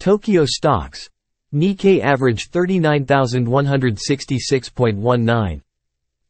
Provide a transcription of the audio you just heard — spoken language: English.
Tokyo stocks. Nikkei average 39,166.19.